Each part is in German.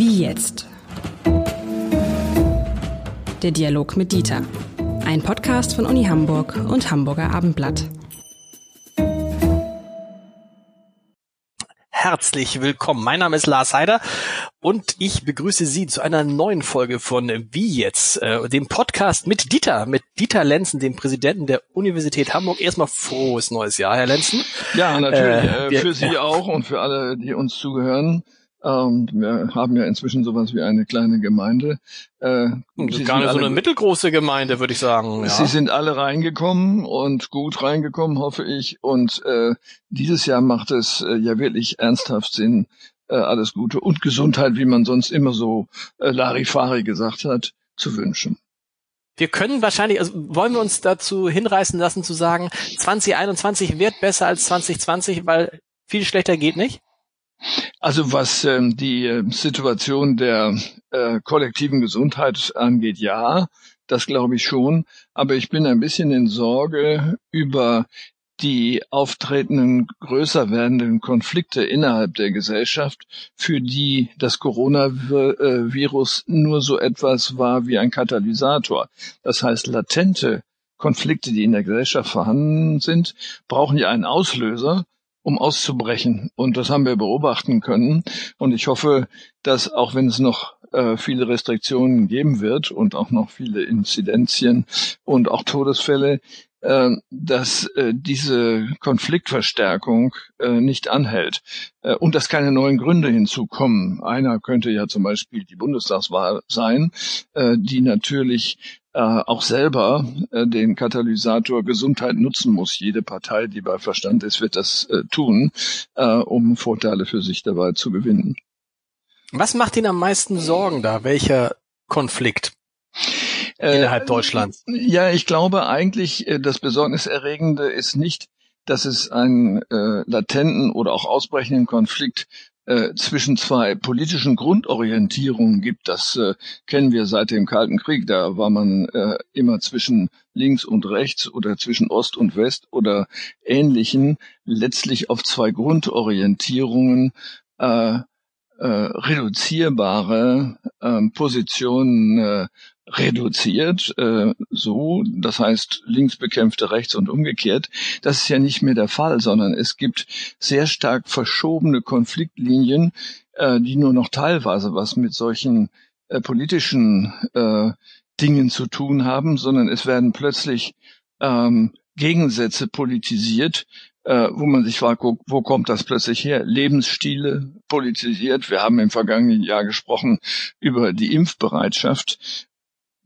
Wie jetzt? Der Dialog mit Dieter. Ein Podcast von Uni Hamburg und Hamburger Abendblatt. Herzlich willkommen. Mein Name ist Lars Heider und ich begrüße Sie zu einer neuen Folge von Wie jetzt, äh, dem Podcast mit Dieter, mit Dieter Lenzen, dem Präsidenten der Universität Hamburg. Erstmal frohes neues Jahr, Herr Lenzen. Ja, natürlich. Äh, wir, für Sie ja. auch und für alle, die uns zugehören. Ähm, wir haben ja inzwischen sowas wie eine kleine Gemeinde. Äh, Sie gar nicht so eine mittelgroße Gemeinde, würde ich sagen. Ja. Sie sind alle reingekommen und gut reingekommen, hoffe ich. Und äh, dieses Jahr macht es äh, ja wirklich ernsthaft Sinn, äh, alles Gute und Gesundheit, wie man sonst immer so äh, Larifari gesagt hat, zu wünschen. Wir können wahrscheinlich, also wollen wir uns dazu hinreißen lassen zu sagen, 2021 wird besser als 2020, weil viel schlechter geht nicht? Also was ähm, die äh, Situation der äh, kollektiven Gesundheit angeht, ja, das glaube ich schon. Aber ich bin ein bisschen in Sorge über die auftretenden, größer werdenden Konflikte innerhalb der Gesellschaft, für die das Coronavirus nur so etwas war wie ein Katalysator. Das heißt, latente Konflikte, die in der Gesellschaft vorhanden sind, brauchen ja einen Auslöser, um auszubrechen. Und das haben wir beobachten können. Und ich hoffe, dass auch wenn es noch äh, viele Restriktionen geben wird und auch noch viele Inzidenzien und auch Todesfälle, äh, dass äh, diese Konfliktverstärkung nicht anhält und dass keine neuen Gründe hinzukommen. Einer könnte ja zum Beispiel die Bundestagswahl sein, die natürlich äh, auch selber äh, den Katalysator Gesundheit nutzen muss. Jede Partei, die bei Verstand ist, wird das äh, tun, äh, um Vorteile für sich dabei zu gewinnen. Was macht Ihnen am meisten Sorgen da? Welcher Konflikt? Äh, innerhalb Deutschlands? Ja, ich glaube eigentlich, äh, das Besorgniserregende ist nicht, dass es einen äh, latenten oder auch ausbrechenden Konflikt äh, zwischen zwei politischen Grundorientierungen gibt. Das äh, kennen wir seit dem Kalten Krieg. Da war man äh, immer zwischen links und rechts oder zwischen Ost und West oder ähnlichen, letztlich auf zwei Grundorientierungen äh, äh, reduzierbare äh, Positionen äh, reduziert, äh, so, das heißt links bekämpfte rechts und umgekehrt. Das ist ja nicht mehr der Fall, sondern es gibt sehr stark verschobene Konfliktlinien, äh, die nur noch teilweise was mit solchen äh, politischen äh, Dingen zu tun haben, sondern es werden plötzlich ähm, Gegensätze politisiert, äh, wo man sich fragt, wo, wo kommt das plötzlich her? Lebensstile politisiert. Wir haben im vergangenen Jahr gesprochen über die Impfbereitschaft.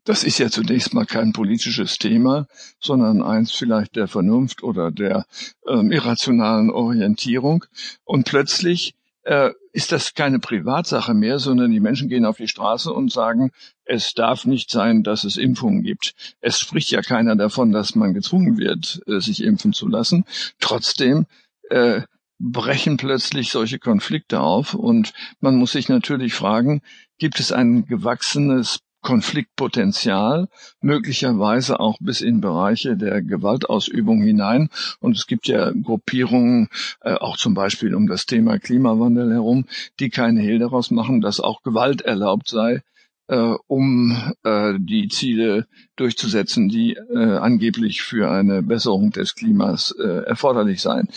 Das ist ja zunächst mal kein politisches Thema, sondern eins vielleicht der Vernunft oder der ähm, irrationalen Orientierung. Und plötzlich äh, ist das keine Privatsache mehr, sondern die Menschen gehen auf die Straße und sagen, es darf nicht sein, dass es Impfungen gibt. Es spricht ja keiner davon, dass man gezwungen wird, äh, sich impfen zu lassen. Trotzdem äh, brechen plötzlich solche Konflikte auf und man muss sich natürlich fragen, gibt es ein gewachsenes Konfliktpotenzial, möglicherweise auch bis in Bereiche der Gewaltausübung hinein. Und es gibt ja Gruppierungen, äh, auch zum Beispiel um das Thema Klimawandel herum, die keinen Hehl daraus machen, dass auch Gewalt erlaubt sei, äh, um äh, die Ziele durchzusetzen, die äh, angeblich für eine Besserung des Klimas äh, erforderlich seien.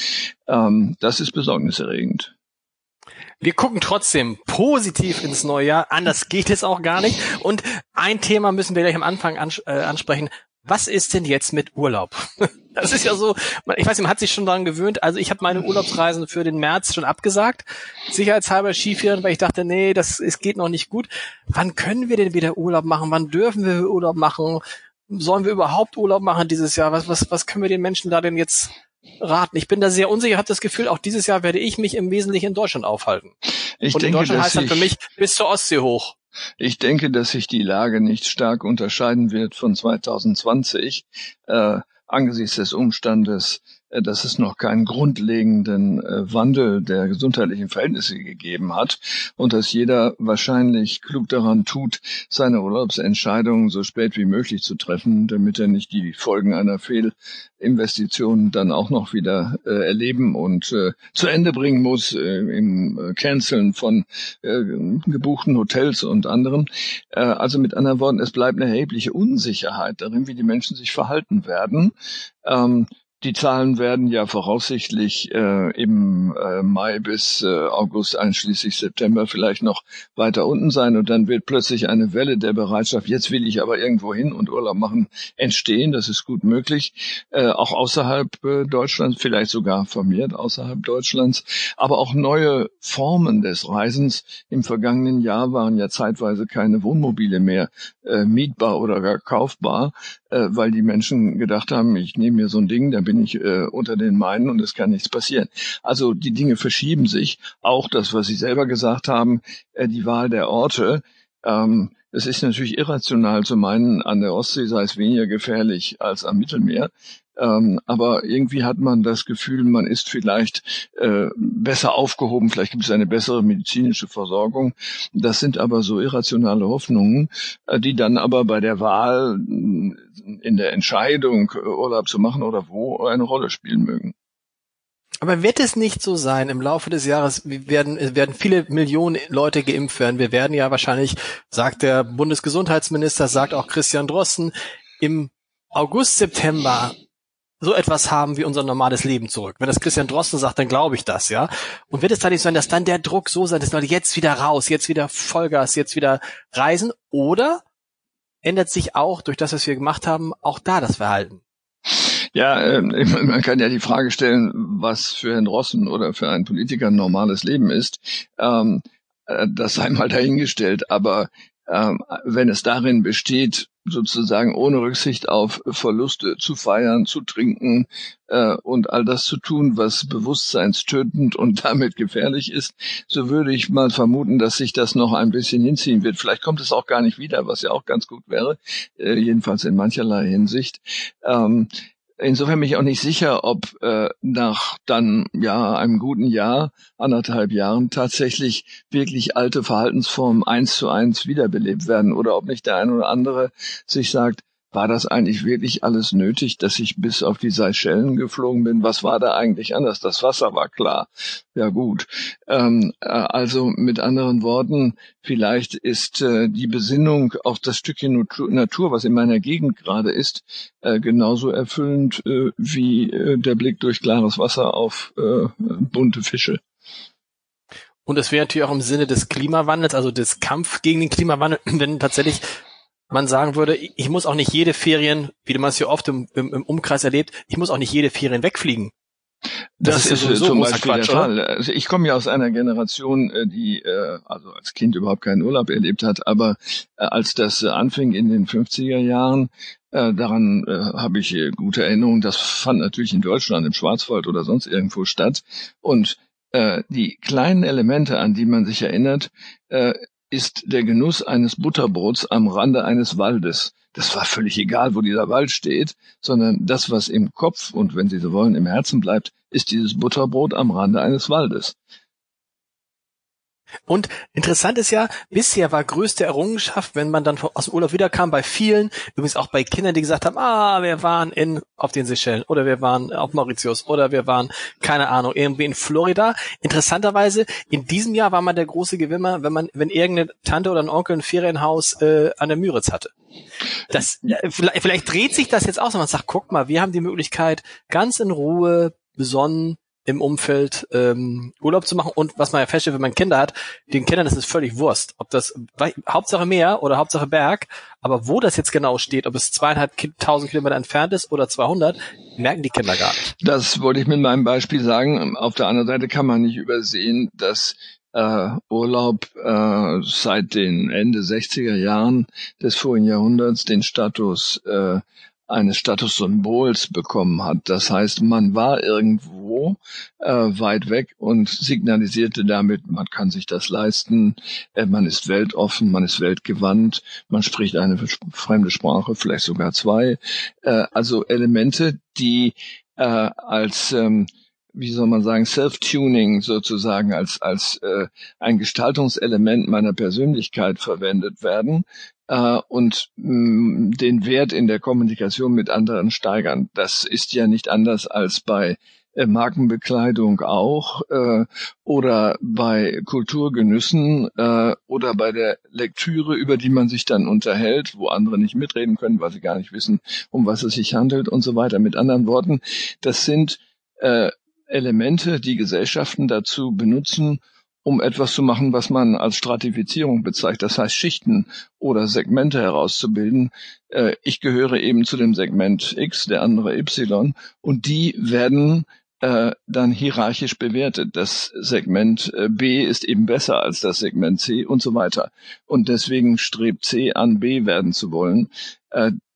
Ähm, das ist besorgniserregend. Wir gucken trotzdem positiv ins neue Jahr. Anders geht es auch gar nicht. Und ein Thema müssen wir gleich am Anfang ans äh, ansprechen. Was ist denn jetzt mit Urlaub? Das ist ja so, ich weiß nicht, man hat sich schon daran gewöhnt. Also ich habe meine Urlaubsreisen für den März schon abgesagt. Sicherheitshalber Skifahren, weil ich dachte, nee, das es geht noch nicht gut. Wann können wir denn wieder Urlaub machen? Wann dürfen wir Urlaub machen? Sollen wir überhaupt Urlaub machen dieses Jahr? Was, was, was können wir den Menschen da denn jetzt raten. Ich bin da sehr unsicher, habe das Gefühl, auch dieses Jahr werde ich mich im Wesentlichen in Deutschland aufhalten. Ich Und denke, in Deutschland heißt das für mich bis zur Ostsee hoch. Ich denke, dass sich die Lage nicht stark unterscheiden wird von 2020 äh, angesichts des Umstandes, dass es noch keinen grundlegenden äh, Wandel der gesundheitlichen Verhältnisse gegeben hat und dass jeder wahrscheinlich klug daran tut, seine Urlaubsentscheidungen so spät wie möglich zu treffen, damit er nicht die Folgen einer Fehlinvestition dann auch noch wieder äh, erleben und äh, zu Ende bringen muss äh, im äh, Canceln von äh, gebuchten Hotels und anderem. Äh, also mit anderen Worten, es bleibt eine erhebliche Unsicherheit darin, wie die Menschen sich verhalten werden. Ähm, die Zahlen werden ja voraussichtlich äh, im äh, Mai bis äh, August einschließlich September vielleicht noch weiter unten sein und dann wird plötzlich eine Welle der Bereitschaft, jetzt will ich aber irgendwo hin und Urlaub machen, entstehen. Das ist gut möglich, äh, auch außerhalb äh, Deutschlands, vielleicht sogar vermehrt außerhalb Deutschlands, aber auch neue Formen des Reisens. Im vergangenen Jahr waren ja zeitweise keine Wohnmobile mehr äh, mietbar oder gar kaufbar, äh, weil die Menschen gedacht haben, ich nehme mir so ein Ding, da bin ich äh, unter den meinen und es kann nichts passieren. Also die Dinge verschieben sich. Auch das, was Sie selber gesagt haben, äh, die Wahl der Orte. Ähm, es ist natürlich irrational zu meinen, an der Ostsee sei es weniger gefährlich als am Mittelmeer. Ähm, aber irgendwie hat man das Gefühl, man ist vielleicht äh, besser aufgehoben, vielleicht gibt es eine bessere medizinische Versorgung. Das sind aber so irrationale Hoffnungen, äh, die dann aber bei der Wahl in der Entscheidung, äh, Urlaub zu machen oder wo, eine Rolle spielen mögen. Aber wird es nicht so sein, im Laufe des Jahres werden, werden viele Millionen Leute geimpft werden. Wir werden ja wahrscheinlich, sagt der Bundesgesundheitsminister, sagt auch Christian Drosten, im August, September so etwas haben wie unser normales Leben zurück. Wenn das Christian Drosten sagt, dann glaube ich das, ja. Und wird es dann nicht sein, dass dann der Druck so sein, dass Leute jetzt wieder raus, jetzt wieder Vollgas, jetzt wieder reisen? Oder ändert sich auch durch das, was wir gemacht haben, auch da das Verhalten? Ja, äh, man kann ja die Frage stellen, was für Herrn Drosten oder für einen Politiker ein normales Leben ist. Ähm, äh, das sei mal dahingestellt. Aber ähm, wenn es darin besteht, sozusagen ohne Rücksicht auf Verluste zu feiern, zu trinken äh, und all das zu tun, was bewusstseinstötend und damit gefährlich ist, so würde ich mal vermuten, dass sich das noch ein bisschen hinziehen wird. Vielleicht kommt es auch gar nicht wieder, was ja auch ganz gut wäre, äh, jedenfalls in mancherlei Hinsicht. Ähm, Insofern bin ich auch nicht sicher, ob äh, nach dann ja einem guten Jahr, anderthalb Jahren tatsächlich wirklich alte Verhaltensformen eins zu eins wiederbelebt werden oder ob nicht der eine oder andere sich sagt, war das eigentlich wirklich alles nötig, dass ich bis auf die Seychellen geflogen bin? Was war da eigentlich anders? Das Wasser war klar. Ja gut. Ähm, äh, also mit anderen Worten, vielleicht ist äh, die Besinnung auf das Stückchen Natur, was in meiner Gegend gerade ist, äh, genauso erfüllend äh, wie äh, der Blick durch klares Wasser auf bunte Fische. Und es wäre natürlich auch im Sinne des Klimawandels, also des Kampf gegen den Klimawandel, wenn tatsächlich man sagen würde, ich muss auch nicht jede Ferien, wie man es hier oft im, im, im Umkreis erlebt, ich muss auch nicht jede Ferien wegfliegen. Das, das ist, ist zum Beispiel Quatsch, der Fall. Also ich komme ja aus einer Generation, äh, die äh, also als Kind überhaupt keinen Urlaub erlebt hat, aber äh, als das anfing in den 50er Jahren, daran habe ich gute Erinnerungen. Das fand natürlich in Deutschland, im Schwarzwald oder sonst irgendwo statt. Und die kleinen Elemente, an die man sich erinnert, ist der Genuss eines Butterbrots am Rande eines Waldes. Das war völlig egal, wo dieser Wald steht, sondern das, was im Kopf und wenn Sie so wollen, im Herzen bleibt, ist dieses Butterbrot am Rande eines Waldes. Und interessant ist ja, bisher war größte Errungenschaft, wenn man dann aus dem Urlaub wiederkam, bei vielen, übrigens auch bei Kindern, die gesagt haben, ah, wir waren in, auf den Seychellen oder wir waren auf Mauritius oder wir waren, keine Ahnung, irgendwie in Florida. Interessanterweise, in diesem Jahr war man der große Gewinner, wenn man, wenn irgendeine Tante oder ein Onkel ein Ferienhaus äh, an der Müritz hatte. Das, äh, vielleicht, vielleicht dreht sich das jetzt aus und man sagt, guck mal, wir haben die Möglichkeit, ganz in Ruhe, besonnen, im Umfeld ähm, Urlaub zu machen und was man ja feststellt, wenn man Kinder hat, den Kindern ist es völlig Wurst, ob das Hauptsache Meer oder Hauptsache Berg, aber wo das jetzt genau steht, ob es zweieinhalbtausend Kilometer entfernt ist oder 200, merken die Kinder gar nicht. Das wollte ich mit meinem Beispiel sagen. Auf der anderen Seite kann man nicht übersehen, dass äh, Urlaub äh, seit den Ende 60er Jahren des vorigen Jahrhunderts den Status äh, eines Statussymbols bekommen hat. Das heißt, man war irgendwo äh, weit weg und signalisierte damit, man kann sich das leisten, äh, man ist weltoffen, man ist weltgewandt, man spricht eine fremde Sprache, vielleicht sogar zwei. Äh, also Elemente, die äh, als ähm, wie soll man sagen, Self-Tuning sozusagen als, als äh, ein Gestaltungselement meiner Persönlichkeit verwendet werden äh, und mh, mm, den Wert in der Kommunikation mit anderen steigern. Das ist ja nicht anders als bei äh, Markenbekleidung auch äh, oder bei Kulturgenüssen äh, oder bei der Lektüre, über die man sich dann unterhält, wo andere nicht mitreden können, weil sie gar nicht wissen, um was es sich handelt und so weiter. Mit anderen Worten, das sind äh, Elemente, die Gesellschaften dazu benutzen, um etwas zu machen, was man als Stratifizierung bezeichnet, das heißt Schichten oder Segmente herauszubilden. Äh, ich gehöre eben zu dem Segment X, der andere Y, und die werden äh, dann hierarchisch bewertet. Das Segment äh, B ist eben besser als das Segment C und so weiter. Und deswegen strebt C an, B werden zu wollen.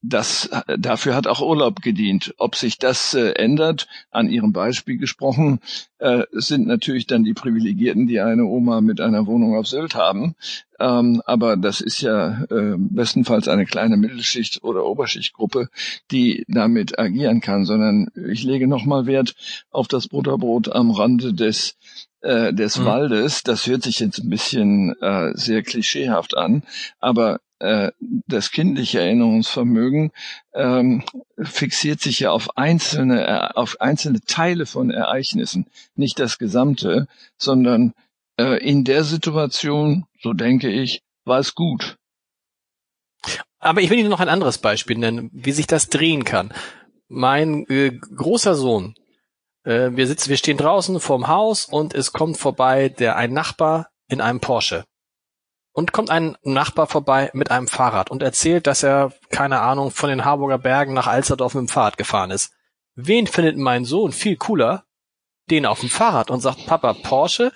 Das, dafür hat auch Urlaub gedient. Ob sich das äh, ändert, an Ihrem Beispiel gesprochen, äh, sind natürlich dann die Privilegierten, die eine Oma mit einer Wohnung auf Sylt haben. Ähm, aber das ist ja äh, bestenfalls eine kleine Mittelschicht- oder Oberschichtgruppe, die damit agieren kann, sondern ich lege nochmal Wert auf das Butterbrot am Rande des äh, des mhm. Waldes. Das hört sich jetzt ein bisschen äh, sehr klischeehaft an, aber das kindliche Erinnerungsvermögen ähm, fixiert sich ja auf einzelne, äh, auf einzelne Teile von Ereignissen, nicht das Gesamte, sondern äh, in der Situation, so denke ich, war es gut. Aber ich will Ihnen noch ein anderes Beispiel nennen, wie sich das drehen kann. Mein äh, großer Sohn, äh, wir sitzen, wir stehen draußen vorm Haus und es kommt vorbei der ein Nachbar in einem Porsche und kommt ein Nachbar vorbei mit einem Fahrrad und erzählt, dass er, keine Ahnung, von den Harburger Bergen nach Alsterdorf mit dem Fahrrad gefahren ist. Wen findet mein Sohn viel cooler? Den auf dem Fahrrad und sagt, Papa, Porsche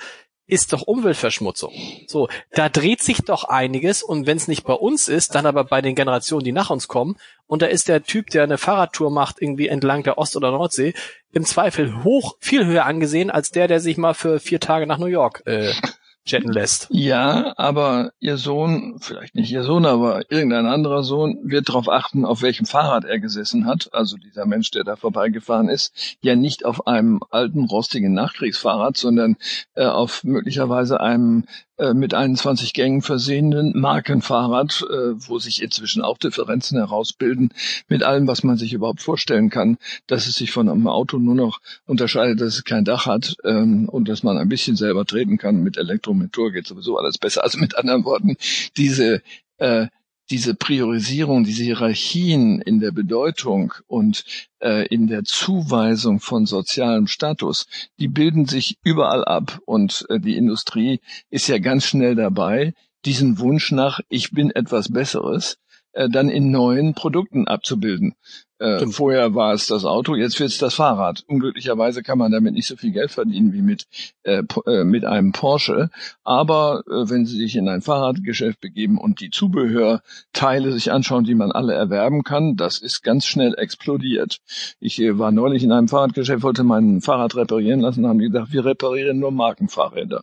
ist doch Umweltverschmutzung. So, da dreht sich doch einiges und wenn es nicht bei uns ist, dann aber bei den Generationen, die nach uns kommen. Und da ist der Typ, der eine Fahrradtour macht, irgendwie entlang der Ost- oder Nordsee, im Zweifel hoch, viel höher angesehen als der, der sich mal für vier Tage nach New York äh, jetten lässt. Ja, aber ihr Sohn, vielleicht nicht ihr Sohn, aber irgendein anderer Sohn wird darauf achten, auf welchem Fahrrad er gesessen hat. Also dieser Mensch, der da vorbeigefahren ist, ja nicht auf einem alten, rostigen Nachkriegsfahrrad, sondern äh, auf möglicherweise einem mit 21 Gängen versehenen Markenfahrrad, äh, wo sich inzwischen auch Differenzen herausbilden, mit allem, was man sich überhaupt vorstellen kann, dass es sich von einem Auto nur noch unterscheidet, dass es kein Dach hat ähm, und dass man ein bisschen selber treten kann. Mit Elektromotor geht sowieso alles besser. Also mit anderen Worten, diese äh, diese Priorisierung, diese Hierarchien in der Bedeutung und äh, in der Zuweisung von sozialem Status, die bilden sich überall ab. Und äh, die Industrie ist ja ganz schnell dabei, diesen Wunsch nach, ich bin etwas Besseres, äh, dann in neuen Produkten abzubilden. Äh, vorher war es das Auto, jetzt wird es das Fahrrad. Unglücklicherweise kann man damit nicht so viel Geld verdienen wie mit, äh, äh, mit einem Porsche. Aber äh, wenn Sie sich in ein Fahrradgeschäft begeben und die Zubehörteile sich anschauen, die man alle erwerben kann, das ist ganz schnell explodiert. Ich äh, war neulich in einem Fahrradgeschäft, wollte mein Fahrrad reparieren lassen, haben die gesagt, wir reparieren nur Markenfahrräder.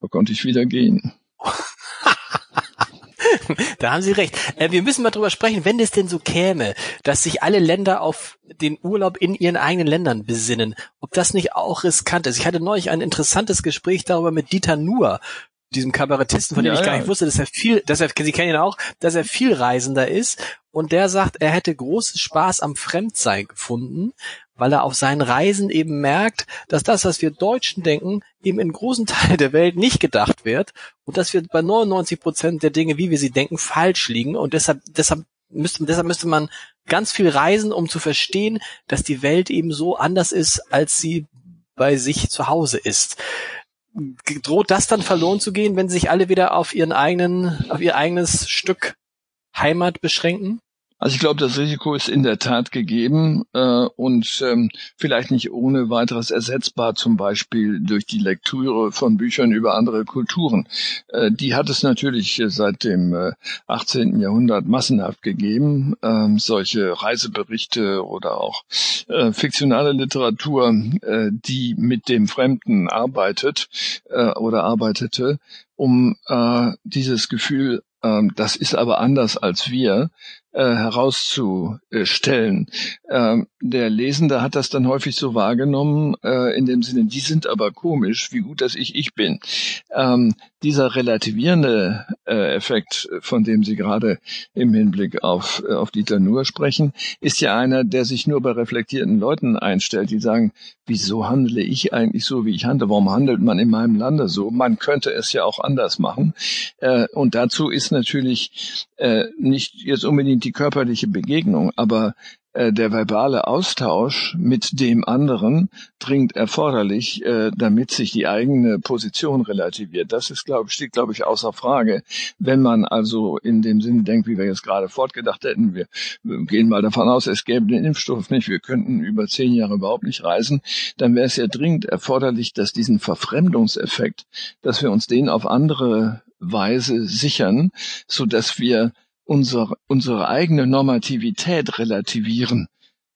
Da konnte ich wieder gehen. da haben Sie recht. Äh, wir müssen mal drüber sprechen, wenn es denn so käme, dass sich alle Länder auf den Urlaub in ihren eigenen Ländern besinnen, ob das nicht auch riskant ist. Ich hatte neulich ein interessantes Gespräch darüber mit Dieter Nuhr, diesem Kabarettisten, von dem ja, ich gar nicht wusste, dass er viel, dass er, Sie kennen ihn auch, dass er viel Reisender ist. Und der sagt, er hätte großen Spaß am Fremdsein gefunden, weil er auf seinen Reisen eben merkt, dass das, was wir Deutschen denken, eben in großen Teilen der Welt nicht gedacht wird und dass wir bei 99 Prozent der Dinge, wie wir sie denken, falsch liegen und deshalb, deshalb müsste, deshalb müsste man ganz viel reisen, um zu verstehen, dass die Welt eben so anders ist, als sie bei sich zu Hause ist. Droht das dann verloren zu gehen, wenn sich alle wieder auf ihren eigenen, auf ihr eigenes Stück Heimat beschränken? Also ich glaube, das Risiko ist in der Tat gegeben äh, und ähm, vielleicht nicht ohne weiteres ersetzbar, zum Beispiel durch die Lektüre von Büchern über andere Kulturen. Äh, die hat es natürlich seit dem äh, 18. Jahrhundert massenhaft gegeben, äh, solche Reiseberichte oder auch äh, fiktionale Literatur, äh, die mit dem Fremden arbeitet äh, oder arbeitete um äh, dieses Gefühl, äh, das ist aber anders als wir, äh, herauszustellen. Ähm, der Lesende hat das dann häufig so wahrgenommen, äh, in dem Sinne, die sind aber komisch, wie gut, dass ich ich bin. Ähm, dieser relativierende äh, Effekt, von dem Sie gerade im Hinblick auf, äh, auf Dieter Nuhr sprechen, ist ja einer, der sich nur bei reflektierten Leuten einstellt, die sagen, wieso handle ich eigentlich so, wie ich handle? Warum handelt man in meinem Lande so? Man könnte es ja auch anders machen. Äh, und dazu ist natürlich äh, nicht jetzt unbedingt die körperliche Begegnung, aber äh, der verbale Austausch mit dem anderen dringend erforderlich, äh, damit sich die eigene Position relativiert. Das ist, glaube steht, glaube ich, außer Frage. Wenn man also in dem Sinne denkt, wie wir jetzt gerade fortgedacht hätten, wir gehen mal davon aus, es gäbe den Impfstoff nicht, wir könnten über zehn Jahre überhaupt nicht reisen, dann wäre es ja dringend erforderlich, dass diesen Verfremdungseffekt, dass wir uns den auf andere Weise sichern, so dass wir unsere, unsere eigene Normativität relativieren.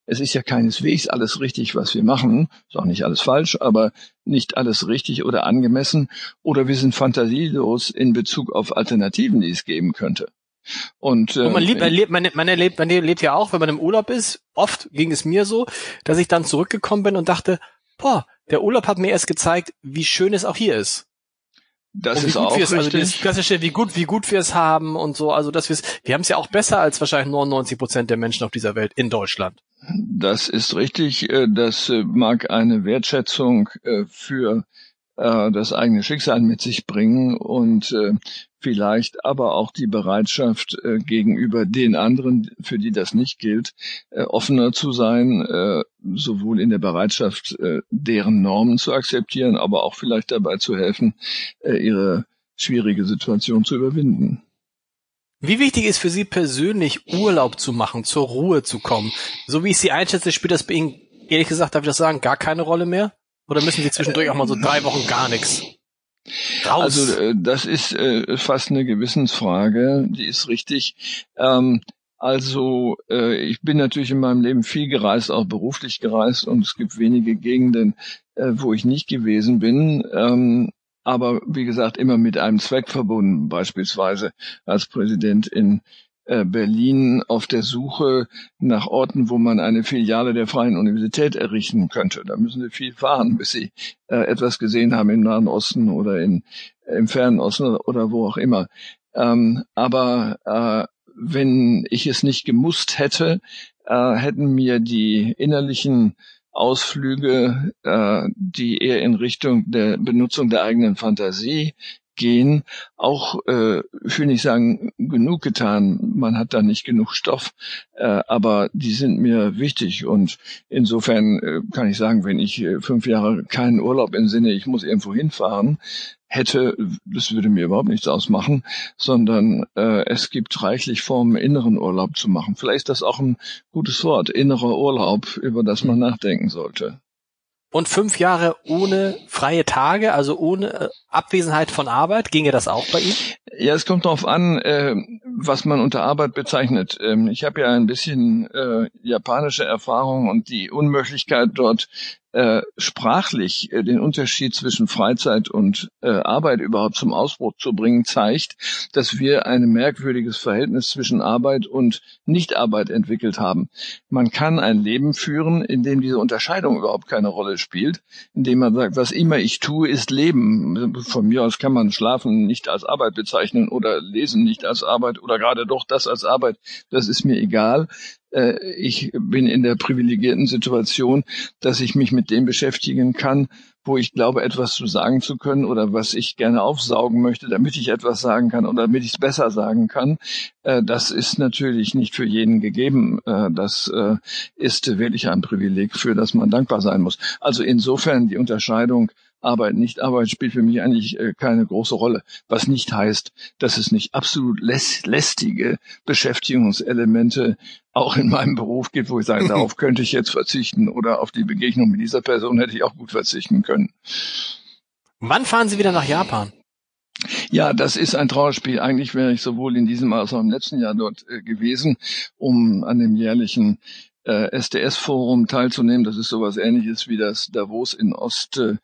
Es ist ja keineswegs alles richtig, was wir machen. Ist auch nicht alles falsch, aber nicht alles richtig oder angemessen. Oder wir sind fantasielos in Bezug auf Alternativen, die es geben könnte. Und, äh, und man, lebt, man, lebt, man, man, erlebt, man lebt ja auch, wenn man im Urlaub ist. Oft ging es mir so, dass ich dann zurückgekommen bin und dachte, boah, der Urlaub hat mir erst gezeigt, wie schön es auch hier ist. Das ist auch richtig. Also das klassische, wie gut, wie gut wir es haben und so. Also dass wir es, wir haben es ja auch besser als wahrscheinlich 99 Prozent der Menschen auf dieser Welt in Deutschland. Das ist richtig. Äh, das äh, mag eine Wertschätzung äh, das eigene Schicksal mit sich bringen und vielleicht aber auch die Bereitschaft äh, gegenüber den anderen, für die das nicht gilt, äh, offener zu sein, äh, sowohl in der Bereitschaft, äh, deren Normen zu akzeptieren, aber auch vielleicht dabei zu helfen, äh, ihre schwierige Situation zu überwinden. Wie wichtig ist für Sie persönlich, Urlaub zu machen, zur Ruhe zu kommen? So wie ich Sie einschätze, spielt das bei Ihnen, ehrlich gesagt, darf ich das sagen, gar keine Rolle mehr? Oder müssen Sie zwischendurch auch mal so drei Wochen gar nichts? Raus. Also äh, das ist äh, fast eine Gewissensfrage, die ist richtig. Ähm, also äh, ich bin natürlich in meinem Leben viel gereist, auch beruflich gereist und es gibt wenige Gegenden, äh, wo ich nicht gewesen bin. Ähm, aber wie gesagt, immer mit einem Zweck verbunden, beispielsweise als Präsident in äh, Berlin auf der Suche nach Orten, wo man eine Filiale der Freien Universität errichten könnte. Da müssen sie viel fahren, bis sie äh, etwas gesehen haben im Nahen Osten oder in, im Fernen Osten oder, oder wo auch immer. Ähm, aber äh, wenn ich es nicht gemusst hätte, äh, hätten mir die innerlichen Ausflüge, äh, die eher in Richtung der Benutzung der eigenen Fantasie gehen, auch, äh, ich will nicht sagen, genug getan. Man hat da nicht genug Stoff, äh, aber die sind mir wichtig. Und insofern äh, kann ich sagen, wenn ich äh, fünf Jahre keinen Urlaub im Sinne, ich muss irgendwo hinfahren, hätte, das würde mir überhaupt nichts ausmachen, sondern äh, es gibt reichlich Formen, inneren Urlaub zu machen. Vielleicht ist das auch ein gutes Wort, innerer Urlaub, über das man nachdenken sollte und fünf Jahre ohne freie Tage, also ohne äh, Abwesenheit von Arbeit. Ginge das auch bei Ihnen? Ja, es kommt darauf an, äh, was man unter Arbeit bezeichnet. Ähm, ich habe ja ein bisschen äh, japanische Erfahrung und die Unmöglichkeit dort äh, sprachlich äh, den Unterschied zwischen Freizeit und äh, Arbeit überhaupt zum Ausbruch zu bringen, zeigt, dass wir ein merkwürdiges Verhältnis zwischen Arbeit und Nichtarbeit entwickelt haben. Man kann ein Leben führen, in dem diese Unterscheidung überhaupt keine Rolle spielt, indem man sagt, was immer ich tue, ist Leben. Von mir aus kann man Schlafen nicht als Arbeit bezeichnen oder Lesen nicht als Arbeit oder gerade doch das als Arbeit. Das ist mir egal. Äh, ich bin in der privilegierten Situation, dass ich mich mit dem beschäftigen kann, wo ich glaube, etwas zu sagen zu können oder was ich gerne aufsaugen möchte, damit ich etwas sagen kann oder damit ich es besser sagen kann. Äh, das ist natürlich nicht für jeden gegeben. Äh, das ist wirklich ein Privileg, für das man dankbar sein muss. Also insofern die Unterscheidung Arbeit, nicht Arbeit spielt für mich eigentlich äh, keine große Rolle. Was nicht heißt, dass es nicht absolut lästige Beschäftigungselemente auch in meinem Beruf gibt, wo ich sage, darauf könnte ich jetzt verzichten oder auf die Begegnung mit dieser Person hätte ich auch gut verzichten können. Wann fahren Sie wieder nach Japan? Ja, das ist ein Trauerspiel. Eigentlich wäre ich sowohl in diesem als auch im letzten Jahr dort äh, gewesen, um an dem jährlichen äh, SDS-Forum teilzunehmen. Das ist sowas ähnliches wie das Davos in Ost, äh,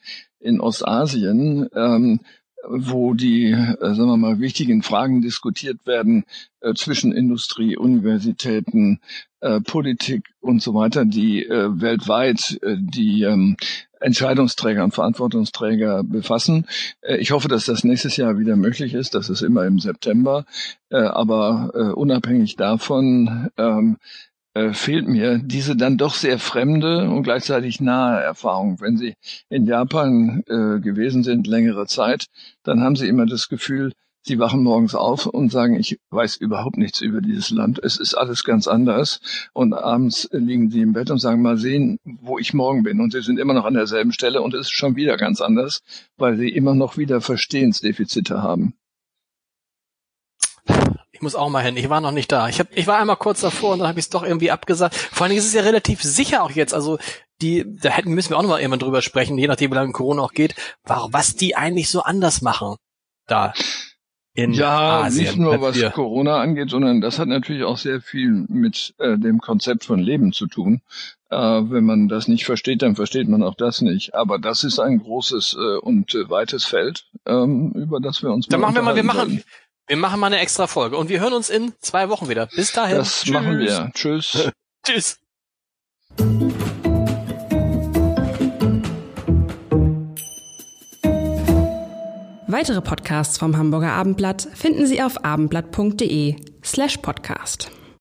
in Ostasien. Ähm, wo die, äh, sagen wir mal, wichtigen Fragen diskutiert werden äh, zwischen Industrie, Universitäten, äh, Politik und so weiter, die äh, weltweit äh, die ähm, Entscheidungsträger und Verantwortungsträger befassen. Äh, ich hoffe, dass das nächstes Jahr wieder möglich ist. Das ist immer im September. Äh, aber äh, unabhängig davon ähm, äh, fehlt mir diese dann doch sehr fremde und gleichzeitig nahe Erfahrung. Wenn Sie in Japan äh, gewesen sind längere Zeit, dann haben Sie immer das Gefühl, Sie wachen morgens auf und sagen, ich weiß überhaupt nichts über dieses Land. Es ist alles ganz anders. Und abends liegen Sie im Bett und sagen, mal sehen, wo ich morgen bin. Und Sie sind immer noch an derselben Stelle und es ist schon wieder ganz anders, weil Sie immer noch wieder Verstehensdefizite haben. Ich muss auch mal hin. Ich war noch nicht da. Ich, hab, ich war einmal kurz davor und dann habe ich es doch irgendwie abgesagt. Vor allen Dingen ist es ja relativ sicher auch jetzt. Also die, da hätten müssen wir auch noch mal irgendwann drüber sprechen, je nachdem, wie lange Corona auch geht, was die eigentlich so anders machen da. In ja, Asien, nicht nur was. Corona angeht, sondern das hat natürlich auch sehr viel mit äh, dem Konzept von Leben zu tun. Äh, wenn man das nicht versteht, dann versteht man auch das nicht. Aber das ist ein großes äh, und äh, weites Feld, ähm, über das wir uns. Dann machen wir mal, wir machen, wir machen mal eine extra Folge und wir hören uns in zwei Wochen wieder. Bis dahin. Das Tschüss. machen wir. Tschüss. Tschüss. Weitere Podcasts vom Hamburger Abendblatt finden Sie auf abendblatt.de slash podcast.